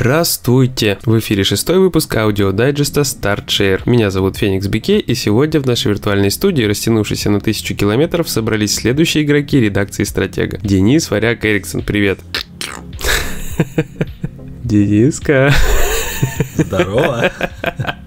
Здравствуйте! В эфире шестой выпуск аудиодайджеста Start + Share. Меня зовут Феникс Бике, и сегодня в нашей виртуальной студии, растянувшейся на тысячу километров, собрались следующие игроки редакции Стратега. Денис Варяк Эриксон, привет! Дениска! Здорово!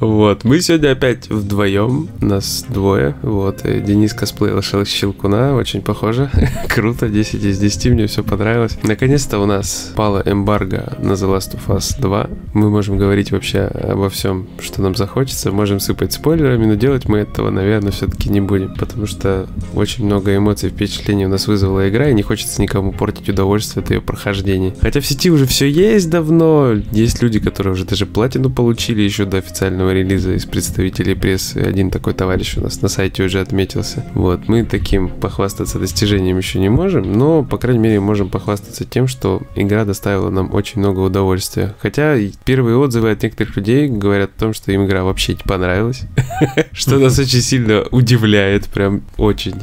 Вот, мы сегодня опять вдвоем, нас двое, вот, и Денис косплеил Щелкуна, очень похоже, круто, 10 из 10, мне все понравилось. Наконец-то у нас пало эмбарго на The Last of Us 2, мы можем говорить вообще обо всем, что нам захочется, можем сыпать спойлерами, но делать мы этого, наверное, все-таки не будем, потому что очень много эмоций, впечатлений у нас вызвала игра, и не хочется никому портить удовольствие от ее прохождения. Хотя в сети уже все есть давно, есть люди, которые уже даже платину получили еще до официального официального релиза из представителей прессы. Один такой товарищ у нас на сайте уже отметился. Вот, мы таким похвастаться достижением еще не можем, но, по крайней мере, можем похвастаться тем, что игра доставила нам очень много удовольствия. Хотя первые отзывы от некоторых людей говорят о том, что им игра вообще не понравилась. Что нас очень сильно удивляет, прям очень.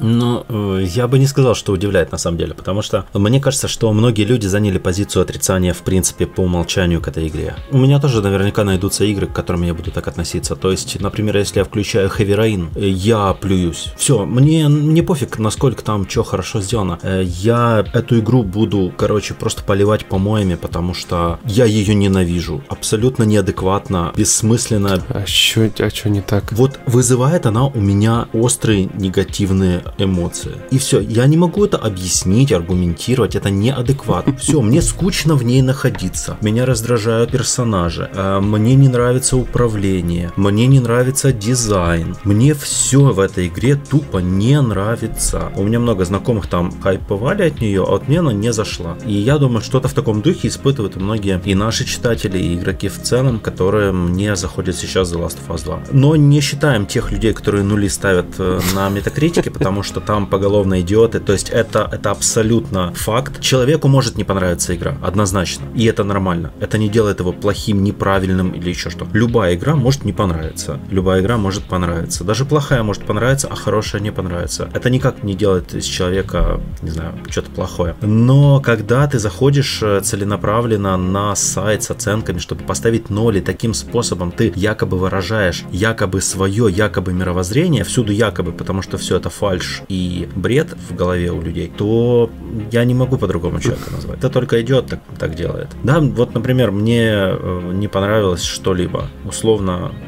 Ну, э, я бы не сказал, что удивляет на самом деле, потому что мне кажется, что многие люди заняли позицию отрицания, в принципе, по умолчанию к этой игре. У меня тоже наверняка найдутся игры, к которым я буду так относиться. То есть, например, если я включаю Rain, э, я плююсь. Все, мне не пофиг, насколько там что хорошо сделано. Э, я эту игру буду, короче, просто поливать помоями, потому что я ее ненавижу. Абсолютно неадекватно, бессмысленно. А что а чё не так? Вот вызывает она у меня острые негативные эмоции. И все, я не могу это объяснить, аргументировать, это неадекватно. Все, мне скучно в ней находиться. Меня раздражают персонажи. Э, мне не нравится управление управление, мне не нравится дизайн, мне все в этой игре тупо не нравится. У меня много знакомых там хайповали от нее, а вот мне она не зашла. И я думаю, что-то в таком духе испытывают многие и наши читатели, и игроки в целом, которые мне заходят сейчас за Last of Us 2. Но не считаем тех людей, которые нули ставят э, на метакритике, потому что там поголовно идиоты. То есть это, это абсолютно факт. Человеку может не понравиться игра, однозначно. И это нормально. Это не делает его плохим, неправильным или еще что. Любая игра может не понравиться. Любая игра может понравиться. Даже плохая может понравиться, а хорошая не понравится. Это никак не делает из человека, не знаю, что-то плохое. Но когда ты заходишь э, целенаправленно на сайт с оценками, чтобы поставить ноль, и таким способом ты якобы выражаешь якобы свое, якобы мировоззрение, всюду якобы, потому что все это фальш и бред в голове у людей, то я не могу по-другому человека назвать. Это только идет, так, так делает. Да, вот, например, мне э, не понравилось что-либо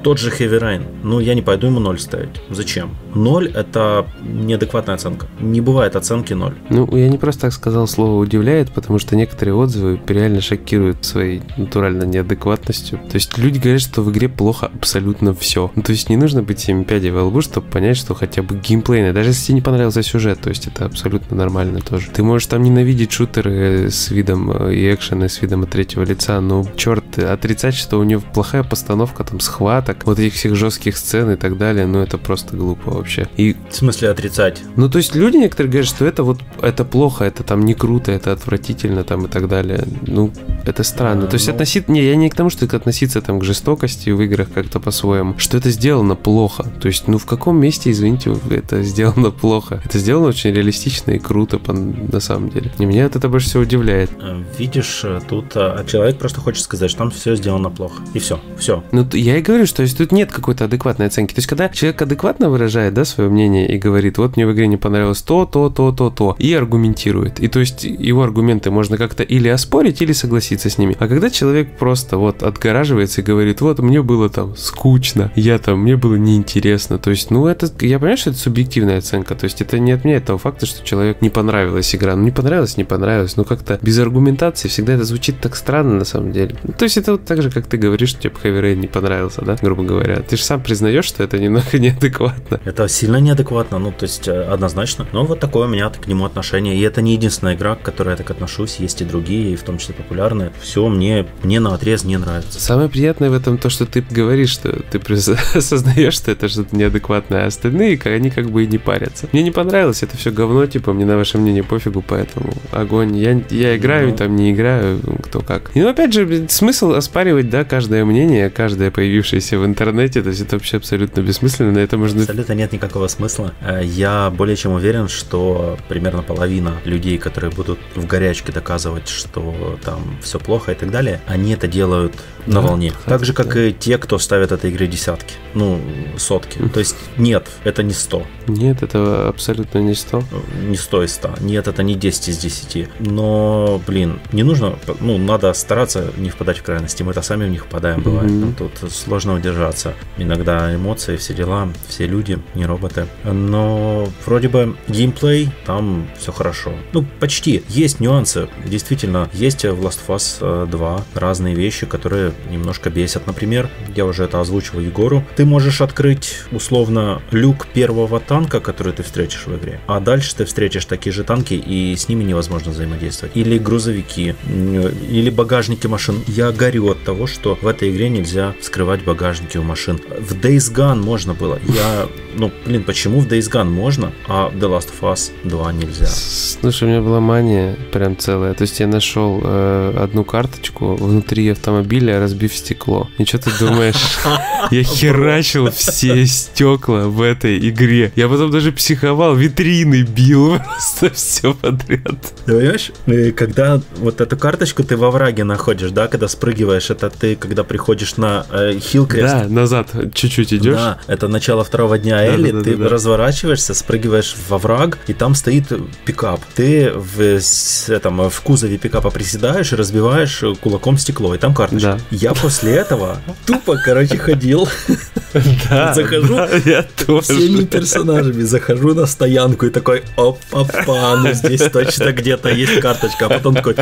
тот же Heavy Rain, ну, я не пойду ему 0 ставить. Зачем? 0 – это неадекватная оценка. Не бывает оценки 0. Ну, я не просто так сказал слово «удивляет», потому что некоторые отзывы реально шокируют своей натурально неадекватностью. То есть люди говорят, что в игре плохо абсолютно все. Ну, то есть не нужно быть 7 пядей во лбу, чтобы понять, что хотя бы геймплейно, даже если тебе не понравился сюжет, то есть это абсолютно нормально тоже. Ты можешь там ненавидеть шутеры с видом э, и экшены с видом от третьего лица, но черт, отрицать, что у него плохая постановка там схваток, вот этих всех жестких сцен и так далее, ну это просто глупо вообще. И... В смысле отрицать? Ну то есть люди некоторые говорят, что это вот, это плохо, это там не круто, это отвратительно там и так далее. Ну, это странно. А, то есть ну... относиться, не, я не к тому, что относиться там к жестокости в играх как-то по-своему, что это сделано плохо. То есть, ну в каком месте, извините, это сделано плохо? Это сделано очень реалистично и круто по, на самом деле. И меня это больше всего удивляет. Э, видишь, э, тут а, человек просто хочет сказать, что там все сделано плохо. И все, все. Ну, я и говорю, что есть тут нет какой-то адекватной оценки. То есть, когда человек адекватно выражает, да, свое мнение и говорит, вот мне в игре не понравилось то, то, то, то, то, и аргументирует. И то есть его аргументы можно как-то или оспорить, или согласиться с ними. А когда человек просто вот отгораживается и говорит, вот мне было там скучно, я там, мне было неинтересно. То есть, ну, это, я понимаю, что это субъективная оценка. То есть, это не отменяет того факта, что человек не понравилась игра. Ну, не понравилось, не понравилось. Ну, как-то без аргументации всегда это звучит так странно на самом деле. То есть, это вот так же, как ты говоришь, что типа Heavy Rain не понравился, да, грубо говоря. Ты же сам признаешь, что это немного неадекватно. Это сильно неадекватно, ну, то есть, э, однозначно. Но вот такое у меня к нему отношение. И это не единственная игра, к которой я так отношусь. Есть и другие, в том числе популярные. Все мне, мне на отрез не нравится. Самое приятное в этом то, что ты говоришь, что ты осознаешь, что это что-то неадекватное, а остальные, они как бы и не парятся. Мне не понравилось, это все говно, типа, мне на ваше мнение пофигу, поэтому огонь. Я, я играю, ну, там не играю, кто как. И, ну, опять же, смысл оспаривать, да, каждое мнение, каждое появившееся в интернете, то есть это вообще абсолютно бессмысленно, на это можно... Абсолютно нет никакого смысла. Э, я более чем уверен, что примерно половина людей, которые будут в горячке доказывать, что там все плохо и так далее, они это делают на да, волне. Так же, как да. и те, кто ставит этой игре десятки, ну, сотки. То есть нет, это не 100. Нет, это абсолютно не 100. Не 100 из 100. Нет, это не 10 из 10. Но, блин, не нужно, ну, надо стараться не впадать в крайности. Мы-то сами в них впадаем, бывает. Mm-hmm. Тут сложно удержаться. Иногда эмоции, все дела, все люди, не роботы. Но вроде бы геймплей, там все хорошо. Ну, почти. Есть нюансы. Действительно, есть в Last of Us 2 э, разные вещи, которые немножко бесят. Например, я уже это озвучивал Егору. Ты можешь открыть условно люк первого танка, который ты встретишь в игре, а дальше ты встретишь такие же танки, и с ними невозможно взаимодействовать. Или грузовики, или багажники машин. Я горю от того, что в этой игре нельзя вскрывать багажники у машин. В Days Gone можно было. Я, ну, блин, почему в Days Gone можно, а в The Last of Us 2 нельзя? Слушай, у меня была мания прям целая. То есть я нашел э, одну карточку внутри автомобиля, разбив стекло. И что ты думаешь? Я херачил все стекла в этой игре. Я потом даже психовал, витрины бил, просто все подряд. Понимаешь, когда вот эту карточку ты во враге находишь, да, когда спрыгиваешь, это ты, когда приходишь на э, Хилкрест. Да, назад чуть-чуть идешь. Да, это начало второго дня Элли, да, да, ты да, разворачиваешься, спрыгиваешь во враг, и там стоит пикап. Ты в, этом, в кузове пикапа приседаешь и разбиваешь кулаком стекло, и там карточка. Да. Я после этого тупо, короче, ходил. Да, захожу всеми персонажами, захожу на стоянку и такой, опа-па, ну здесь точно где-то есть карточка, а потом такой,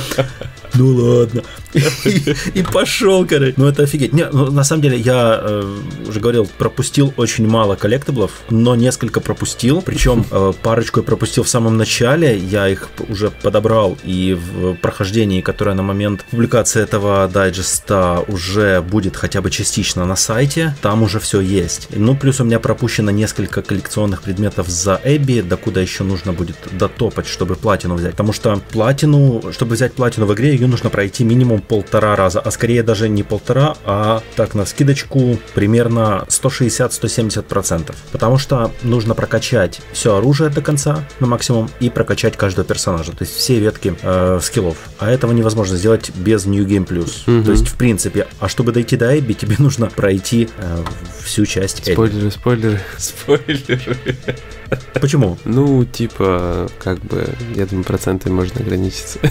ну ладно. И, и пошел, короче. Ну это офигеть. Не, ну, на самом деле я э, уже говорил, пропустил очень мало коллектиблов, но несколько пропустил. Причем э, парочку я пропустил в самом начале. Я их уже подобрал и в прохождении, которое на момент публикации этого дайджеста уже будет хотя бы частично на сайте, там уже все есть. Ну плюс у меня пропущено несколько коллекционных предметов за Эбби, докуда еще нужно будет дотопать, чтобы платину взять. Потому что платину, чтобы взять платину в игре, ее нужно пройти минимум полтора раза, а скорее даже не полтора, а так на скидочку примерно 160-170%. Потому что нужно прокачать все оружие до конца на максимум и прокачать каждого персонажа, то есть все ветки э, скиллов. А этого невозможно сделать без New Game Plus. Угу. То есть, в принципе, а чтобы дойти до Эбби, тебе нужно пройти э, всю часть Спойлеры, Эбби. спойлеры, спойлеры. Почему? Ну, типа, как бы, я думаю, проценты можно ограничиться.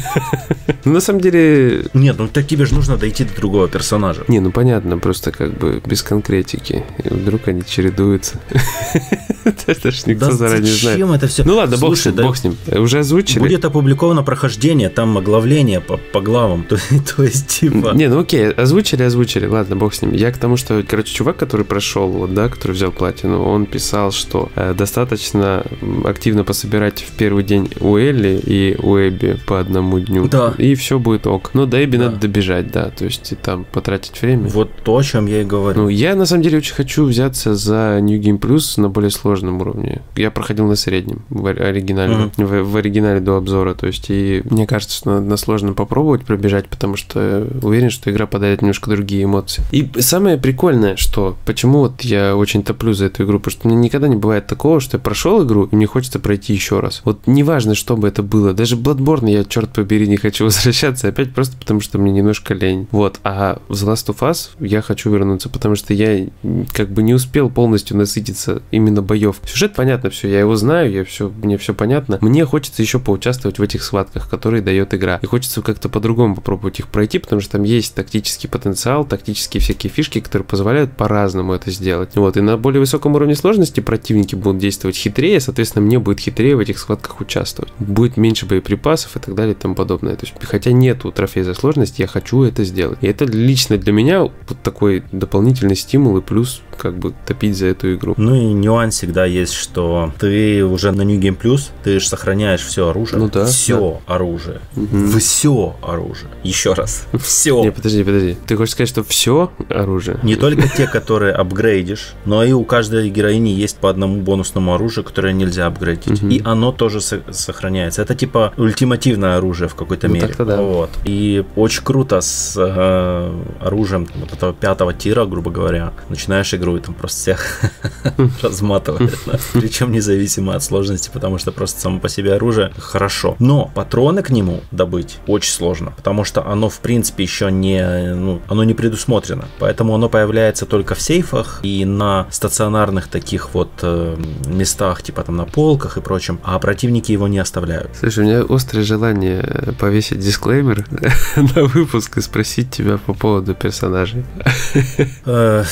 Ну, на самом деле... Нет, ну так тебе же нужно дойти до другого персонажа. Не, ну понятно, просто как бы без конкретики. И вдруг они чередуются. Это ж никто заранее знает. Зачем это все? Ну ладно, бог с ним, бог с ним. Уже озвучили. Будет опубликовано прохождение, там оглавление по главам. То есть, типа... Не, ну окей, озвучили, озвучили. Ладно, бог с ним. Я к тому, что, короче, чувак, который прошел, вот, да, который взял платину, он писал, что э, достаточно активно пособирать в первый день у Элли и у Эбби по одному дню. Да. И все будет ок. Но до Эбби да. надо добежать, да, то есть и там потратить время. Вот то, о чем я и говорю. Ну, я на самом деле очень хочу взяться за New Game Plus на более сложном уровне. Я проходил на среднем, в оригинале, mm-hmm. в, в оригинале до обзора, то есть и мне кажется, что надо на сложном попробовать пробежать, потому что уверен, что игра подарит немножко другие эмоции. И самое прикольное, что почему вот я очень топлю за эту игру, потому что мне никогда не бывает такого, что я прошел игру и мне хочется пройти еще раз. Вот неважно, что бы это было, даже Bloodborne я, черт побери, не хочу возвращаться опять просто потому, что мне немножко лень. Вот, а в The Last of Us я хочу вернуться, потому что я как бы не успел полностью насытиться именно боев. Сюжет понятно все, я его знаю, я все, мне все понятно. Мне хочется еще поучаствовать в этих схватках, которые дает игра. И хочется как-то по-другому попробовать их пройти, потому что там есть тактический потенциал, тактические всякие фишки, которые позволяют по-разному это сделать. Вот, и на более высоком уровне сложности противники будут действовать хитрее, соответственно, мне будет хитрее в этих схватках участвовать. Будет меньше боеприпасов и так далее и тому подобное. То есть, хотя нету трофея за сложность, я хочу это сделать. И это лично для меня вот такой дополнительный стимул и плюс как бы топить за эту игру. Ну и нюанс всегда есть, что ты уже на New Game Plus, ты же сохраняешь все оружие. Ну да. Все да. оружие. Угу. Все оружие. Еще раз. Все. Не, подожди, подожди. Ты хочешь сказать, что все оружие? Не только те, которые апгрейдишь, но и у каждой героини есть по одному бонусному оружию, которое нельзя апгрейдить. Угу. И оно тоже сохраняется. Это типа ультимативное оружие в какой-то ну, мере. Да. Вот. И очень круто с э, оружием вот этого пятого тира, грубо говоря. Начинаешь игру и там просто всех разматывает. Причем независимо от сложности, потому что просто само по себе оружие хорошо. Но патроны к нему добыть очень сложно, потому что оно в принципе еще не, ну, оно не предусмотрено. Поэтому оно появляется только в сейфах и на стационарных таких вот э, местах, типа там на полках и прочем, а противники его не оставляют. Слушай, у меня острое желание повесить дисклеймер на выпуск и спросить тебя по поводу персонажей. Э,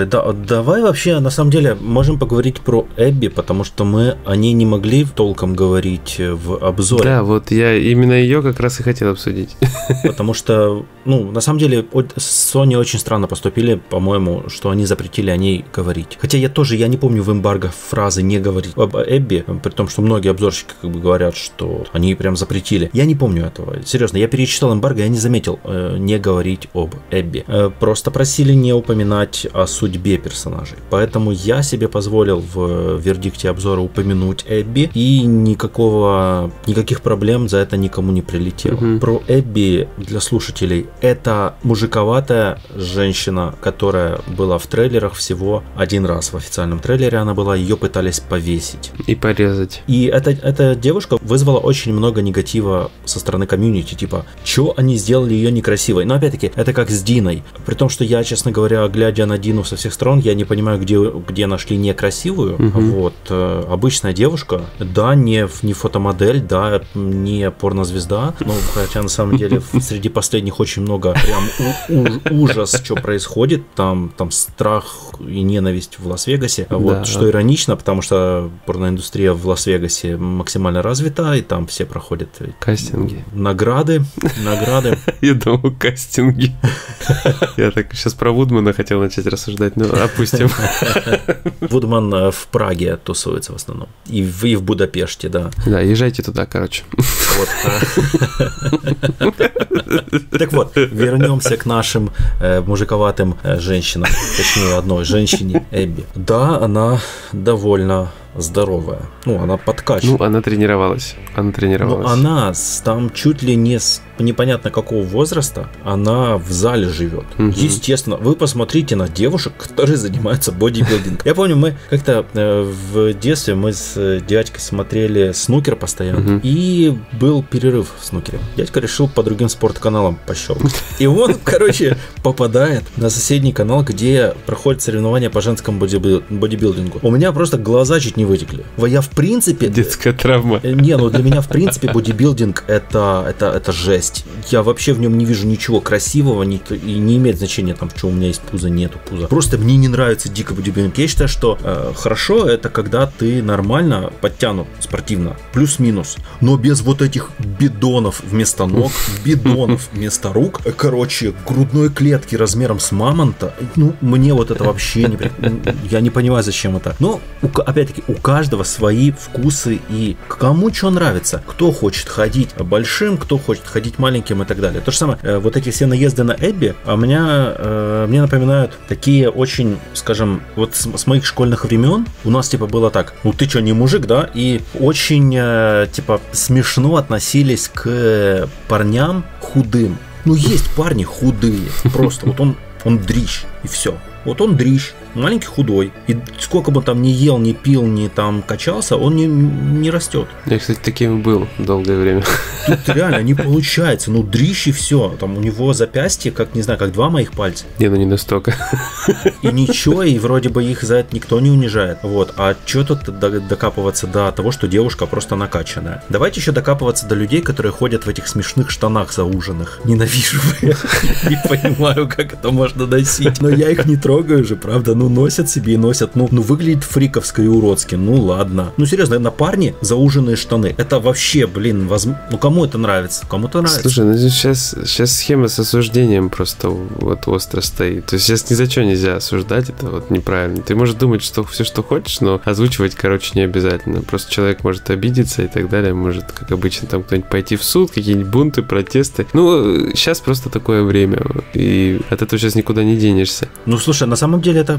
слушай, да, давай вообще, на самом деле, можем поговорить про Эбби, потому что мы о ней не могли толком говорить в обзоре. Да, вот я именно ее как раз и хотел обсудить. Потому что, ну, на самом деле, Sony очень странно поступили, по-моему, что они запретили о ней говорить. Хотя я тоже, я не помню в эмбарго фразы «не говорить об Эбби», при том, что многие обзорщики как бы говорят, что они прям запретили. Я не помню этого. Серьезно, я перечитал эмбарго, я не заметил э, не говорить об Эбби. Э, просто просили не упоминать о судьбе персонажей. Поэтому я себе позволил в вердикте обзора упомянуть Эбби и никакого, никаких проблем за это никому не прилетело. Угу. Про Эбби для слушателей это мужиковатая женщина, которая была в трейлерах всего один раз в официальном трейлере она была, ее пытались повесить. И порезать. И эта, эта девушка вызвала очень много негатива со стороны комьюнити, типа, что они сделали ее некрасивой. Но опять-таки, это как с Диной. При том, что я, честно говоря, глядя на Дину со всех сторон, я не понимаю, где, где нашли некрасивую. Угу. Вот. Э, обычная девушка, да, не, не фотомодель, да, не порнозвезда, ну, хотя на самом деле среди последних очень много прям у, у, ужас, что происходит, там, там страх и ненависть в Лас-Вегасе, вот, да. что иронично, потому что порноиндустрия в Лас-Вегасе максимально развита, и там все проходят кастинги, награды, награды. Я думал, кастинги. Я так сейчас про Вудмана хотел начать рассуждать, но опустим. Вудман э, в Праге тусуется в основном, и в, и в Будапеште, да. Да, езжайте туда, короче. Вот. Так вот, вернемся к нашим э, мужиковатым э, женщинам, точнее одной женщине Эбби. Да, она довольно здоровая. Ну, она подкачивает. Ну, она тренировалась. Она тренировалась. Но она там чуть ли не с непонятно какого возраста, она в зале живет. Угу. Естественно, вы посмотрите на девушек, которые занимаются бодибилдингом. Я помню, мы как-то э, в детстве мы с э, дядькой смотрели снукер постоянно, угу. и был перерыв в снукере. Дядька решил по другим спортканалам пощелкать. И он, короче, попадает на соседний канал, где проходят соревнования по женскому бодибилдингу. У меня просто глаза чуть не вытекли. Я в принципе... Детская травма. Э, не, ну для меня в принципе бодибилдинг это, это, это жесть. Я вообще в нем не вижу ничего красивого, не, и не имеет значения там, что у меня есть пузо, нету пуза. Просто мне не нравится дико бодибилдинг. Я считаю, что э, хорошо это когда ты нормально подтянут спортивно, плюс-минус, но без вот этих бидонов вместо ног, бидонов вместо рук, короче, грудной клетки размером с мамонта. Ну, мне вот это вообще не... Я не понимаю, зачем это. Но, опять-таки, у каждого свои вкусы и кому что нравится. Кто хочет ходить большим, кто хочет ходить маленьким и так далее. То же самое, э, вот эти все наезды на Эбби, а меня, э, мне напоминают такие очень, скажем, вот с, с моих школьных времен у нас типа было так, ну ты что, не мужик, да? И очень э, типа смешно относились к парням худым. Ну есть парни худые, просто вот он он дрищ, и все. Вот он дрищ, маленький худой. И сколько бы он там ни ел, ни пил, ни там качался, он не, не растет. Я, кстати, таким был долгое время. Тут реально не получается. Ну, дрищ и все. Там у него запястье, как, не знаю, как два моих пальца. Не, ну не настолько. И ничего, и вроде бы их за это никто не унижает. Вот. А что тут докапываться до того, что девушка просто накачанная? Давайте еще докапываться до людей, которые ходят в этих смешных штанах зауженных. Ненавижу. Не понимаю, как это можно носить. Но я их не трогаю же, правда? Ну носят себе и носят, ну, ну выглядит фриковско и уродски, ну ладно. Ну серьезно, на парне зауженные штаны, это вообще, блин, воз... ну кому это нравится? Кому-то нравится. Слушай, ну сейчас, сейчас схема с осуждением просто вот остро стоит. То есть сейчас ни за что нельзя осуждать, это вот неправильно. Ты можешь думать, что все, что хочешь, но озвучивать, короче, не обязательно. Просто человек может обидеться и так далее, может, как обычно, там кто-нибудь пойти в суд, какие-нибудь бунты, протесты. Ну, сейчас просто такое время, и от этого сейчас никуда не денешься. Ну, слушай, на самом деле это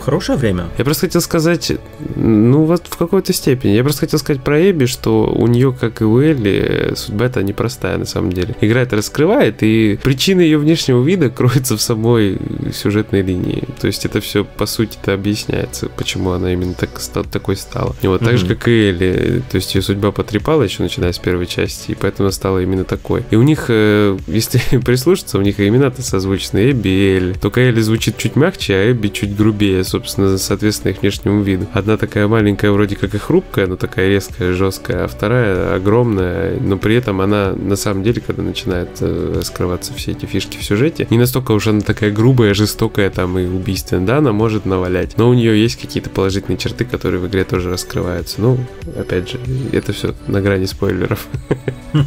хорошее время. Я просто хотел сказать, ну вот в какой-то степени. Я просто хотел сказать про Эбби, что у нее, как и у Элли, судьба это непростая на самом деле. Игра это раскрывает, и причина ее внешнего вида кроется в самой сюжетной линии. То есть это все, по сути, это объясняется, почему она именно так, такой стала. И вот mm-hmm. так же, как и Элли. То есть ее судьба потрепала еще начиная с первой части, и поэтому она стала именно такой. И у них, э, если прислушаться, у них имена-то созвучны Эбби и Элли. Только Элли звучит чуть мягче, а Эбби чуть грубее, собственно, соответственно их внешнему виду. Одна такая маленькая, вроде как и хрупкая, но такая резкая, жесткая, а вторая огромная, но при этом она на самом деле, когда начинает э, скрываться все эти фишки в сюжете, не настолько уж она такая грубая, жестокая там и убийственная, да, она может навалять, но у нее есть какие-то положительные черты, которые в игре тоже раскрываются. Ну, опять же, это все на грани спойлеров.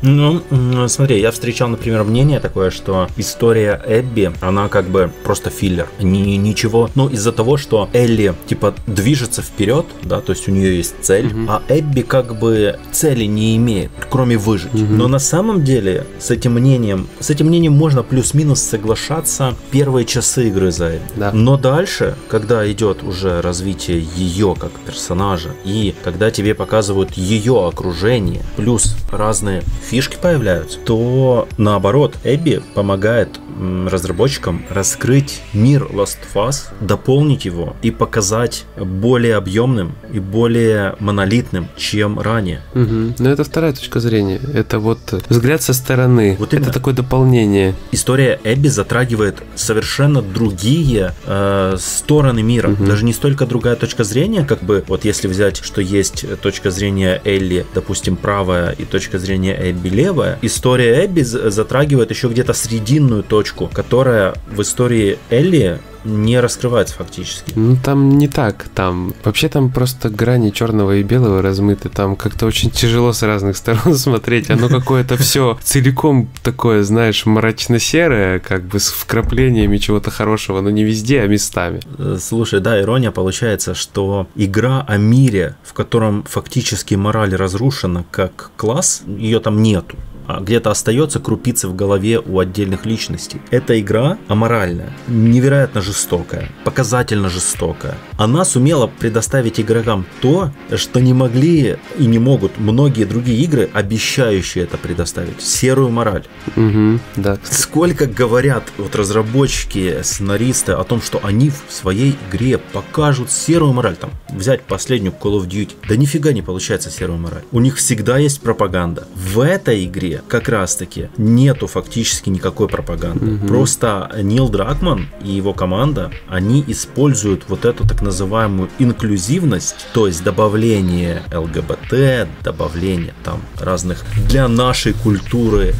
Ну, смотри, я встречал, например, мнение такое, что история Эбби, она как бы просто филлер. Ни, ничего, ну, из-за того, что Элли, типа, движется вперед, да, то есть у нее есть цель, угу. а Эбби как бы цели не имеет, кроме выжить. Угу. Но на самом деле с этим мнением, с этим мнением можно плюс-минус соглашаться первые часы игры за Эбби. Да. Но дальше, когда идет уже развитие ее как персонажа, и когда тебе показывают ее окружение, плюс разные фишки появляются, то наоборот, Эбби помогает разработчикам раскрыть мир Last of Us, дополнить его и показать более объемным и более монолитным, чем ранее. Угу. Но это вторая точка зрения. Это вот взгляд со стороны. Вот это такое дополнение. История Эбби затрагивает совершенно другие э, стороны мира. Угу. Даже не столько другая точка зрения, как бы вот если взять, что есть точка зрения Элли, допустим, правая и точка зрения Эбби левая, история Эбби затрагивает еще где-то срединную точку, которая в истории Элли не раскрывается фактически. Ну там не так, там вообще там просто грани черного и белого размыты, там как-то очень тяжело с разных сторон смотреть, оно какое-то все целиком такое, знаешь, мрачно-серое, как бы с вкраплениями чего-то хорошего, но не везде, а местами. Э, слушай, да, ирония получается, что игра о мире, в котором фактически мораль разрушена как класс, ее там нету. А где-то остается крупицы в голове у отдельных личностей. Эта игра аморальная, невероятно жестокая, показательно жестокая. Она сумела предоставить игрокам то, что не могли и не могут многие другие игры, обещающие это предоставить. Серую мораль. Угу, да. Сколько говорят вот разработчики, сценаристы о том, что они в своей игре покажут серую мораль. Там взять последнюю Call of Duty. Да нифига не получается серую мораль. У них всегда есть пропаганда. В этой игре как раз-таки нету фактически никакой пропаганды. Угу. Просто Нил Дракман и его команда, они используют вот эту так называемую инклюзивность, то есть добавление ЛГБТ, добавление там разных для нашей культуры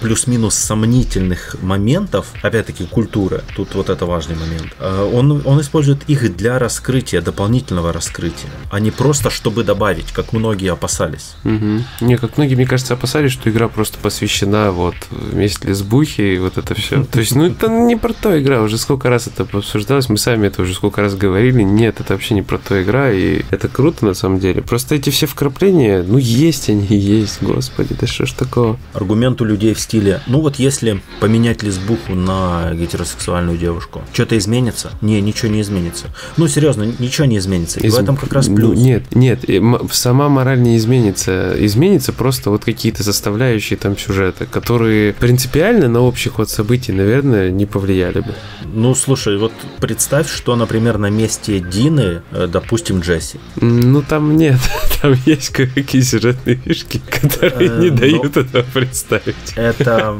плюс-минус сомнительных моментов, опять-таки культуры, тут вот это важный момент, э, он, он использует их для раскрытия, дополнительного раскрытия, а не просто чтобы добавить, как многие опасались. Угу. Не, как многие, мне кажется, опасались, что игра просто посвящена вот вместе лесбухи и вот это все. То есть, ну это не про то игра, уже сколько раз это обсуждалось, мы сами это уже сколько раз говорили, нет, это вообще не про то игра, и это круто на самом деле. Просто эти все вкрапления, ну есть они, есть, господи, да что ж такого. Аргумент у людей в стиле, ну вот если поменять лесбуху на гетеросексуальную девушку, что-то изменится? Не, ничего не изменится. Ну серьезно, ничего не изменится. И Из... в этом как раз плюс. Нет, нет, сама мораль не изменится. Изменится просто вот какие-то составляющие там сюжета, которые принципиально на общий ход событий, наверное, не повлияли бы. Ну, слушай, вот представь, что, например, на месте Дины, э, допустим, Джесси. Ну, там нет. Там есть какие сюжетные фишки, которые не э, дают этого представить. Это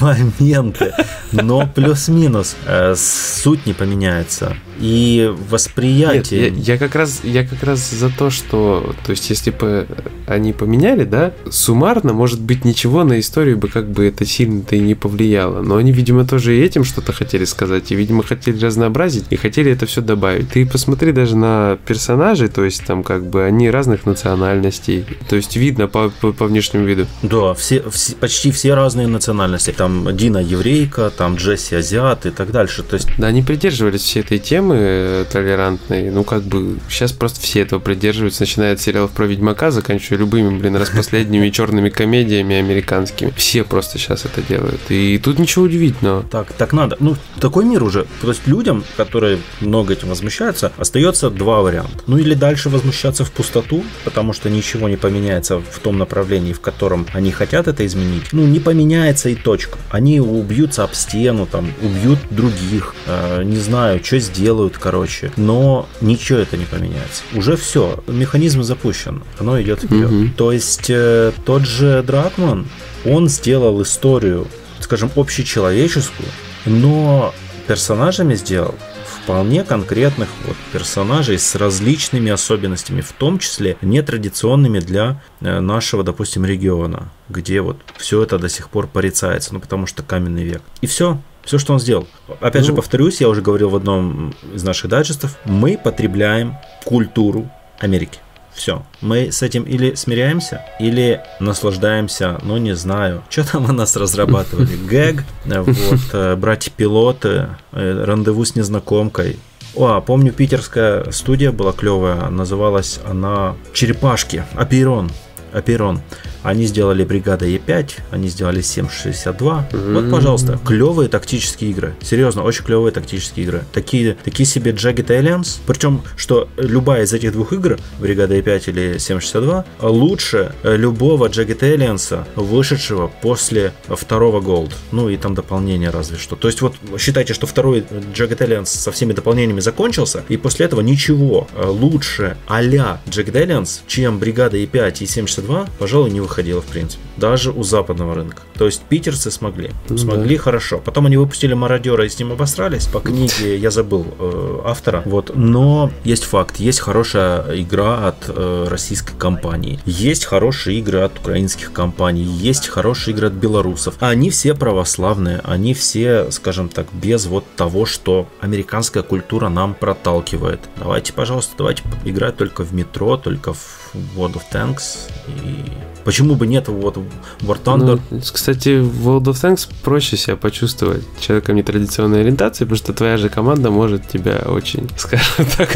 моменты. Но плюс-минус. Э, суть не поменяется. И восприятие. Нет, я, я как раз я как раз за то, что, то есть, если бы они поменяли, да, суммарно, может быть, ничего на историю бы как бы это сильно-то и не повлияло. Но они, видимо, тоже и этим что-то хотели сказать, и, видимо, хотели разнообразить, и хотели это все добавить. Ты посмотри даже на персонажей, то есть там как бы они разных национальностей, то есть видно по, по, по внешнему виду. Да, все, все, почти все разные национальности. Там Дина еврейка, там Джесси азиат и так дальше. То есть... Да, они придерживались всей этой темы э, толерантной. Ну, как бы сейчас просто все этого придерживаются, начиная от сериалов про Ведьмака, заканчивая любыми, блин, распоследними черными комедиями американскими. Все просто сейчас это делают. И тут ничего удивительного. Так, так надо. Ну, такой мир уже. То есть людям, которые много этим возмущаются, остается два варианта. Ну, или дальше возмущаться в пустоту, потому что ничего не поменяется в том направлении, в котором они хотят это изменить. Ну, не поменяется и точка. Они убьются об стену, там, убьют других, э, не знаю, что сделают, короче. Но ничего это не поменяется. Уже все, механизм запущен, оно идет вперед. Угу. То есть э, тот же Дракман, он сделал историю, скажем, общечеловеческую, но персонажами сделал вполне конкретных вот персонажей с различными особенностями, в том числе нетрадиционными для э, нашего, допустим, региона, где вот все это до сих пор порицается, ну потому что каменный век. И все, все, что он сделал. Опять ну, же, повторюсь, я уже говорил в одном из наших дайджестов, мы потребляем культуру Америки. Все. Мы с этим или смиряемся, или наслаждаемся, ну не знаю. Что там у нас разрабатывали? Гэг, вот, э, братья-пилоты, э, рандеву с незнакомкой. О, помню, питерская студия была клевая, называлась она «Черепашки», «Аперон». «Аперон». Они сделали бригада Е5, они сделали 762. Mm-hmm. Вот, пожалуйста, клевые тактические игры. Серьезно, очень клевые тактические игры. Такие, такие себе Jagged Alliance. Причем, что любая из этих двух игр, бригада Е5 или 762, лучше любого Jagged Alliance, вышедшего после второго Gold. Ну и там дополнение разве что. То есть вот считайте, что второй Jagged Alliance со всеми дополнениями закончился, и после этого ничего лучше а-ля Jagged Alliance, чем бригада Е5 и 762, пожалуй, не выходило, в принципе. Даже у западного рынка. То есть питерцы смогли. Ну смогли да. хорошо. Потом они выпустили мародера и с ним обосрались. По книге я забыл э, автора. Вот. Но есть факт. Есть хорошая игра от э, российской компании. Есть хорошие игры от украинских компаний. Есть хорошие игры от белорусов. Они все православные. Они все, скажем так, без вот того, что американская культура нам проталкивает. Давайте, пожалуйста, давайте играть только в метро, только в World of Tanks и Почему бы нет вот War Thunder? Ну, кстати, в World of Tanks проще себя почувствовать человеком нетрадиционной ориентации, потому что твоя же команда может тебя очень, скажем так,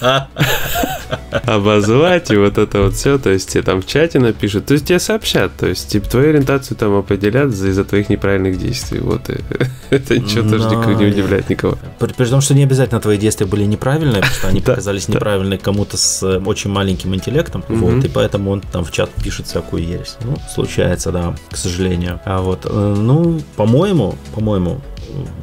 обозвать и вот это вот все, то есть тебе там в чате напишут, то есть тебе сообщат, то есть типа твою ориентацию там определят из-за твоих неправильных действий, вот это ничего тоже не удивляет никого. При том, что не обязательно твои действия были неправильные, потому что они показались неправильные кому-то с э, очень маленьким интеллектом, вот, и поэтому он там в чат пишет всякую ересь. Ну, случается, да, к сожалению. А вот, э, ну, по-моему, по-моему,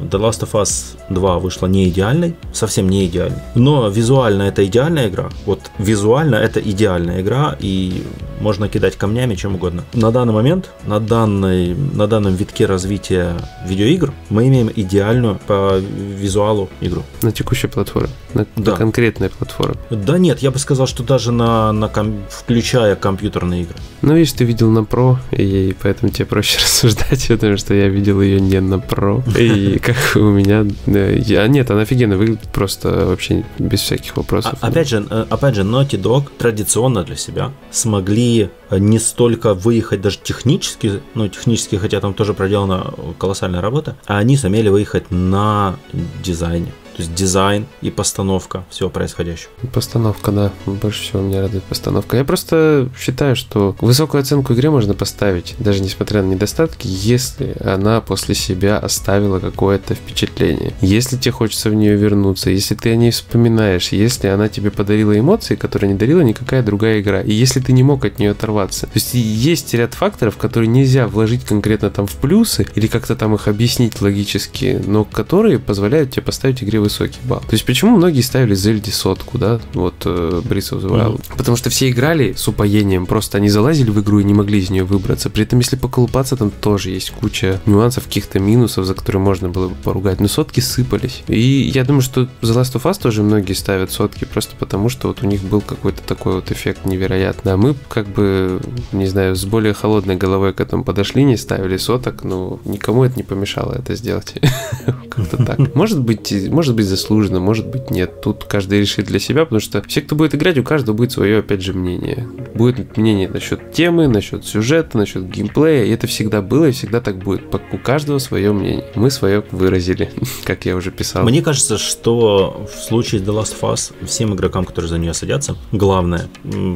The Last of Us 2 вышла не идеальной, совсем не идеальной. Но визуально это идеальная игра. Вот визуально это идеальная игра, и можно кидать камнями чем угодно. На данный момент, на, данной, на данном витке развития видеоигр, мы имеем идеальную по визуалу игру. На текущей платформе? На, да. на конкретной платформе? Да нет, я бы сказал, что даже на, на ком, включая компьютерные игры. Ну, видишь, ты видел на Pro, и поэтому тебе проще рассуждать, потому что я видел ее не на Pro. И как у меня... А нет, она офигенно выглядит просто вообще без всяких вопросов. А, опять же, э, опять же, Naughty Dog традиционно для себя смогли Э, не столько выехать даже технически, ну, технически, хотя там тоже проделана колоссальная работа, а они сумели выехать на дизайне. То есть дизайн и постановка всего происходящего. Постановка, да. Больше всего меня радует постановка. Я просто считаю, что высокую оценку игре можно поставить, даже несмотря на недостатки, если она после себя оставила какое-то впечатление. Если тебе хочется в нее вернуться, если ты о ней вспоминаешь, если она тебе подарила эмоции, которые не дарила никакая другая игра, и если ты не мог от нее оторваться. То есть есть ряд факторов, которые нельзя вложить конкретно там в плюсы или как-то там их объяснить логически, но которые позволяют тебе поставить игре высокий балл. То есть почему многие ставили Зельде сотку, да, вот э, Breath of the Wild? Mm-hmm. Потому что все играли с упоением, просто они залазили в игру и не могли из нее выбраться. При этом, если поколупаться, там тоже есть куча нюансов, каких-то минусов, за которые можно было бы поругать. Но сотки сыпались. И я думаю, что The Last of Us тоже многие ставят сотки просто потому, что вот у них был какой-то такой вот эффект невероятный. А мы как бы, не знаю, с более холодной головой к этому подошли, не ставили соток, но никому это не помешало это сделать. Как-то так. Может быть, может быть заслуженно, может быть нет. Тут каждый решит для себя, потому что все, кто будет играть, у каждого будет свое, опять же, мнение. Будет мнение насчет темы, насчет сюжета, насчет геймплея, и это всегда было и всегда так будет. У каждого свое мнение. Мы свое выразили, как я уже писал. Мне кажется, что в случае The Last of Us всем игрокам, которые за нее садятся, главное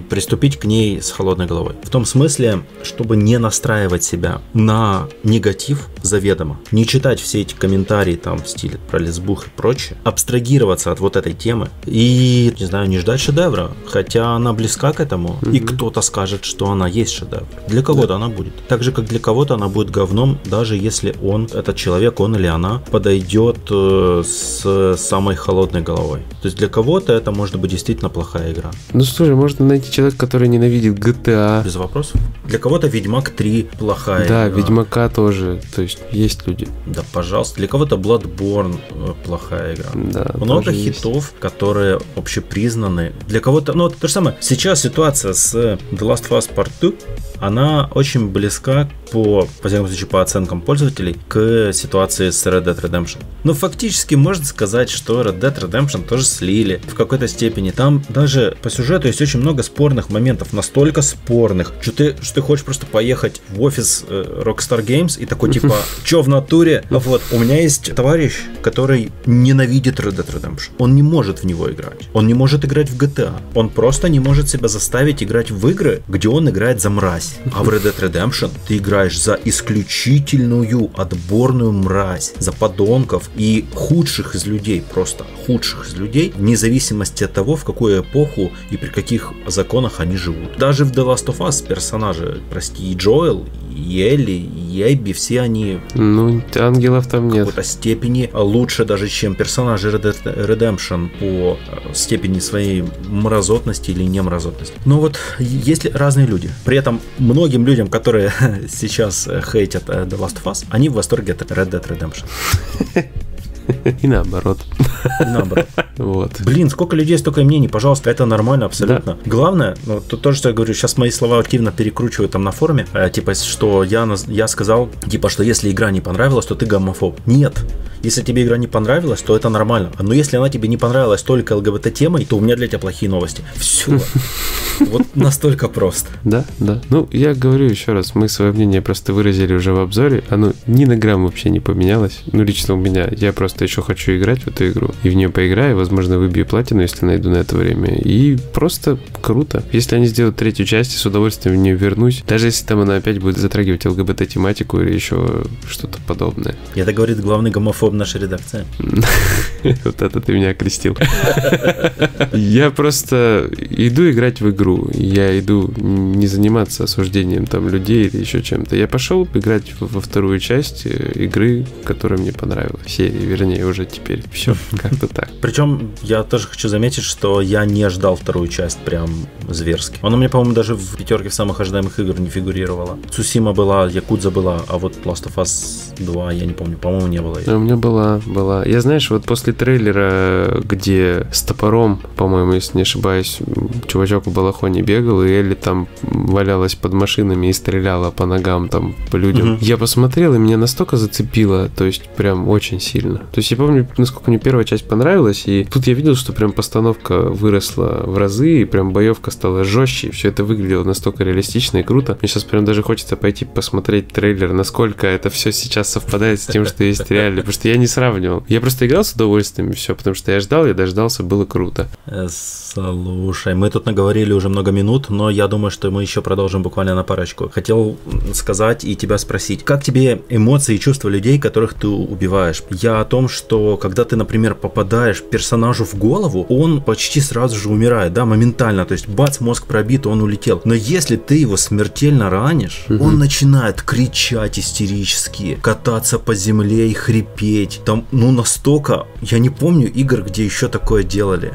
приступить к ней с холодной головой. В том смысле, чтобы не настраивать себя на негатив заведомо, не читать все эти комментарии там в стиле про лесбух и прочее, абстрагироваться от вот этой темы и, не знаю, не ждать шедевра, хотя она близка к этому, mm-hmm. и кто-то скажет, что она есть шедевр. Для кого-то да. она будет. Так же, как для кого-то она будет говном, даже если он, этот человек, он или она, подойдет э, с самой холодной головой. То есть для кого-то это может быть действительно плохая игра. Ну слушай, можно найти человека, который ненавидит GTA. Без вопросов. Для кого-то Ведьмак 3 плохая да, игра. Да, Ведьмака тоже. То есть есть люди. Да, пожалуйста. Для кого-то Bloodborne э, игра. Да, Много хитов, есть. которые общепризнаны. Для кого-то, ну, то же самое. Сейчас ситуация с The Last of Us Part 2, она очень близка по, по всякому случаю, по оценкам пользователей к ситуации с Red Dead Redemption. Но фактически можно сказать, что Red Dead Redemption тоже слили в какой-то степени. Там даже по сюжету есть очень много спорных моментов, настолько спорных, что ты, что ты хочешь просто поехать в офис э, Rockstar Games и такой типа, чё в натуре? Вот, у меня есть товарищ, который ненавидит Red Dead Redemption. Он не может в него играть. Он не может играть в GTA. Он просто не может себя заставить играть в игры, где он играет за мразь. А в Red Dead Redemption ты играешь за исключительную отборную мразь, за подонков и худших из людей, просто худших из людей, вне зависимости от того, в какую эпоху и при каких законах они живут. Даже в The Last of Us персонажи, прости, и Джоэл, и Элли, и Эбби, все они... Ну, ангелов там нет. В какой-то степени лучше даже, чем персонажи Redemption по э, степени своей мразотности или немразотности. Но вот есть разные люди. При этом многим людям, которые сейчас э, хейтят э, The Last of Us, они в восторге от Red Dead Redemption. И наоборот. И наоборот. Вот. Блин, сколько людей, столько мнений, пожалуйста, это нормально абсолютно. Да. Главное, ну, то, то, что я говорю, сейчас мои слова активно перекручивают там на форуме, э, типа, что я, я сказал, типа, что если игра не понравилась, то ты гомофоб. Нет. Если тебе игра не понравилась, то это нормально. Но если она тебе не понравилась только ЛГБТ-темой, то у меня для тебя плохие новости. Все. Вот настолько просто. Да, да. Ну, я говорю еще раз, мы свое мнение просто выразили уже в обзоре. Оно ни на грамм вообще не поменялось. Ну, лично у меня. Я просто еще хочу играть в эту игру. И в нее поиграю, возможно, выбью платину, если найду на это время. И просто круто. Если они сделают третью часть, с удовольствием в нее вернусь. Даже если там она опять будет затрагивать ЛГБТ-тематику или еще что-то подобное. Это говорит главный гомофоб нашей редакции. Вот это ты меня окрестил. Я просто иду играть в игру. Я иду не заниматься осуждением там людей или еще чем-то. Я пошел играть во вторую часть э, игры, которая мне понравилась. Серии, вернее, уже теперь. Все, как-то так. Причем я тоже хочу заметить, что я не ждал вторую часть прям зверски. Она мне, по-моему, даже в пятерке самых ожидаемых игр не фигурировала. Цусима была, Якудза была, а вот Last of Us 2, я не помню, по-моему, не было. А у меня была, была. Я, знаешь, вот после трейлера, где с топором, по-моему, если не ошибаюсь, чувачок в балахоне бегал, и Элли там валялась под машинами и стреляла по ногам там, по людям. Угу. Я посмотрел, и меня настолько зацепило, то есть прям очень сильно. То есть я помню, насколько мне первая часть понравилась, и тут я видел, что прям постановка выросла в разы, и прям боевка стала жестче, и все это выглядело настолько реалистично и круто. Мне сейчас прям даже хочется пойти посмотреть трейлер, насколько это все сейчас совпадает с тем, что есть реально, потому что я не сравнивал. Я просто играл с удовольствием и все, потому что я ждал, я дождался, было круто. Э, слушай, мы тут наговорили уже много минут, но я думаю, что мы еще продолжим буквально на парочку. Хотел сказать и тебя спросить, как тебе эмоции и чувства людей, которых ты убиваешь? Я о том, том, что когда ты, например, попадаешь персонажу в голову, он почти сразу же умирает, да, моментально. То есть, бац, мозг пробит, он улетел. Но если ты его смертельно ранишь, угу. он начинает кричать истерически, кататься по земле и хрипеть. Там, ну, настолько... Я не помню игр, где еще такое делали.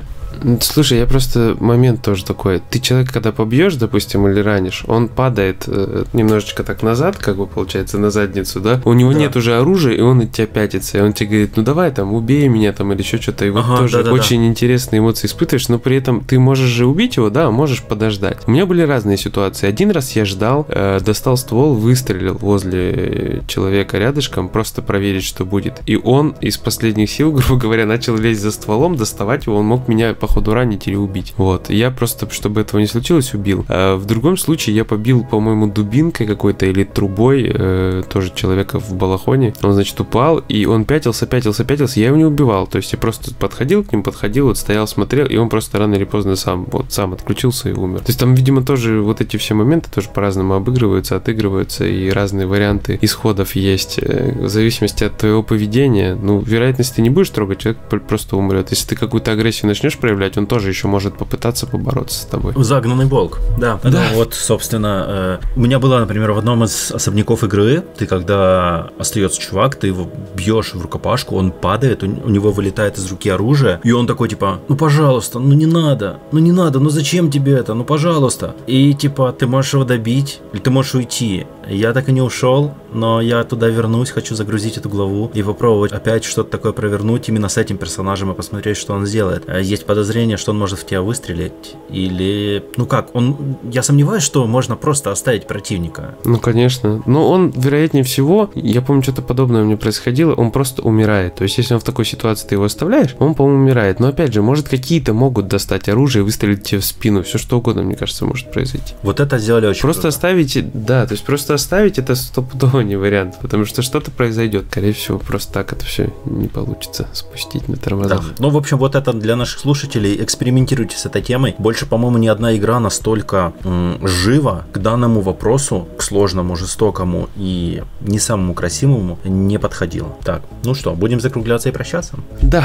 Слушай, я просто момент тоже такой. Ты человека, когда побьешь, допустим, или ранишь, он падает э, немножечко так назад, как бы получается, на задницу, да? У него да. нет уже оружия, и он от тебя пятится. И он тебе говорит, ну давай там, убей меня там или еще что-то. И вот ага, тоже да, да, очень да. интересные эмоции испытываешь, но при этом ты можешь же убить его, да, можешь подождать. У меня были разные ситуации. Один раз я ждал, э, достал ствол, выстрелил возле человека рядышком, просто проверить, что будет. И он из последних сил, грубо говоря, начал лезть за стволом, доставать его, он мог меня походу ранить или убить. Вот. Я просто, чтобы этого не случилось, убил. А в другом случае я побил, по-моему, дубинкой какой-то или трубой э, тоже человека в балахоне. Он, значит, упал, и он пятился, пятился, пятился. Я его не убивал. То есть я просто подходил к ним, подходил, вот стоял, смотрел, и он просто рано или поздно сам, вот, сам отключился и умер. То есть там, видимо, тоже вот эти все моменты тоже по-разному обыгрываются, отыгрываются, и разные варианты исходов есть. Э, в зависимости от твоего поведения, ну, вероятность ты не будешь трогать, человек просто умрет. Если ты какую-то агрессию начнешь проявлять, проявлять, он тоже еще может попытаться побороться с тобой. Загнанный волк, да. да. Ну, вот, собственно, э, у меня было, например, в одном из особняков игры, ты когда остается чувак, ты его бьешь в рукопашку, он падает, у, у него вылетает из руки оружие, и он такой, типа, ну, пожалуйста, ну, не надо, ну, не надо, ну, зачем тебе это, ну, пожалуйста. И, типа, ты можешь его добить, или ты можешь уйти. Я так и не ушел, но я туда вернусь, хочу загрузить эту главу и попробовать опять что-то такое провернуть именно с этим персонажем и посмотреть, что он сделает. Э, есть подозрение, что он может в тебя выстрелить, или... Ну как, он... Я сомневаюсь, что можно просто оставить противника. Ну, конечно. Но он, вероятнее всего, я помню, что-то подобное у меня происходило, он просто умирает. То есть, если он в такой ситуации, ты его оставляешь, он, по-моему, умирает. Но, опять же, может, какие-то могут достать оружие и выстрелить тебе в спину. Все что угодно, мне кажется, может произойти. Вот это сделали очень Просто круто. оставить, да, то есть просто оставить это стопудово не вариант, потому что что-то произойдет. Скорее всего, просто так это все не получится спустить на тормозах. Да. Ну, в общем, вот это для наших слушателей. Экспериментируйте с этой темой. Больше, по-моему, ни одна игра настолько м, живо к данному вопросу, к сложному, жестокому и не самому красивому не подходила. Так, ну что, будем закругляться и прощаться? Да.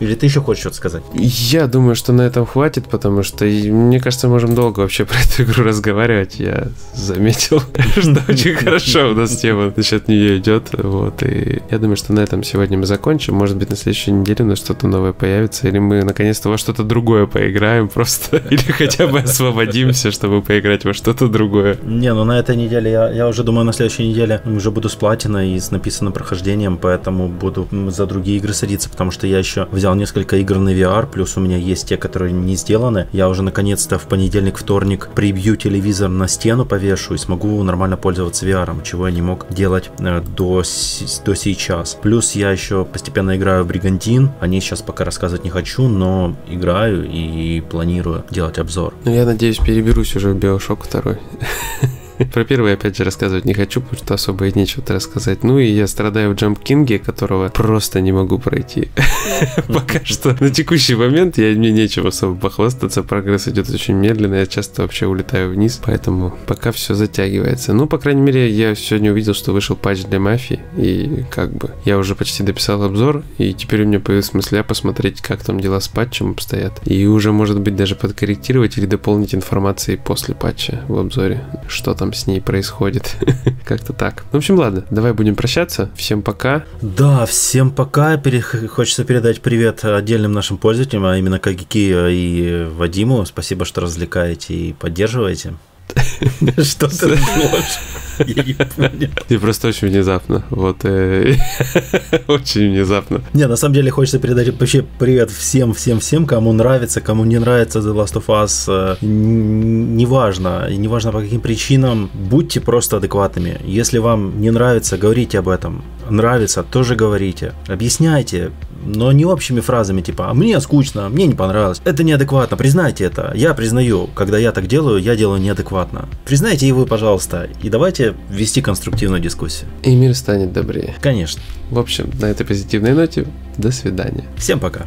Или ты еще хочешь что-то сказать? Я думаю, что на этом хватит, потому что, мне кажется, можем долго вообще про эту игру разговаривать. Я заметил, что очень хорошо у нас тема насчет нее идет. Вот, и я думаю, что на этом сегодня мы закончим. Может быть, на следующей неделе у нас что-то новое появится, или мы наконец-то во что-то другое поиграем просто, или хотя бы освободимся, чтобы поиграть во что-то другое. Не, ну на этой неделе я, я уже думаю, на следующей неделе уже буду с платиной и с написанным прохождением, поэтому буду за другие игры садиться, потому что я еще взял несколько игр на VR, плюс у меня есть те, которые не сделаны. Я уже наконец-то в понедельник, вторник прибью телевизор на стену, повешу и смогу нормально пользоваться VR, чего я не мог делать э, до, до сейчас. Плюс я еще постепенно играю в Бригантин. О ней сейчас пока рассказывать не хочу, но играю и планирую делать обзор. Ну, я надеюсь, переберусь уже в Биошок второй. Про первый, опять же, рассказывать не хочу, потому что особо и нечего-то рассказать. Ну и я страдаю в Jump King, которого просто не могу пройти. Пока что. На текущий момент я, мне нечего особо похвастаться. Прогресс идет очень медленно. Я часто вообще улетаю вниз, поэтому пока все затягивается. Ну, по крайней мере, я сегодня увидел, что вышел патч для мафии, и как бы я уже почти дописал обзор, и теперь у меня появилась мысля посмотреть, как там дела с патчем обстоят. И уже, может быть, даже подкорректировать или дополнить информацией после патча в обзоре, что там там с ней происходит. Как-то так. В общем, ладно, давай будем прощаться. Всем пока. Да, всем пока. Пере... Хочется передать привет отдельным нашим пользователям, а именно Кагики и Вадиму. Спасибо, что развлекаете и поддерживаете. Что ты ждешь? Я не понял. И просто очень внезапно. Вот. Э, очень внезапно. Не, на самом деле хочется передать вообще привет всем, всем, всем, кому нравится, кому не нравится The Last of Us. Э, неважно. Неважно по каким причинам. Будьте просто адекватными. Если вам не нравится, говорите об этом. Нравится, тоже говорите. Объясняйте но не общими фразами типа «а мне скучно, мне не понравилось». Это неадекватно, признайте это. Я признаю, когда я так делаю, я делаю неадекватно. Признайте и вы, пожалуйста, и давайте вести конструктивную дискуссию. И мир станет добрее. Конечно. В общем, на этой позитивной ноте, до свидания. Всем пока.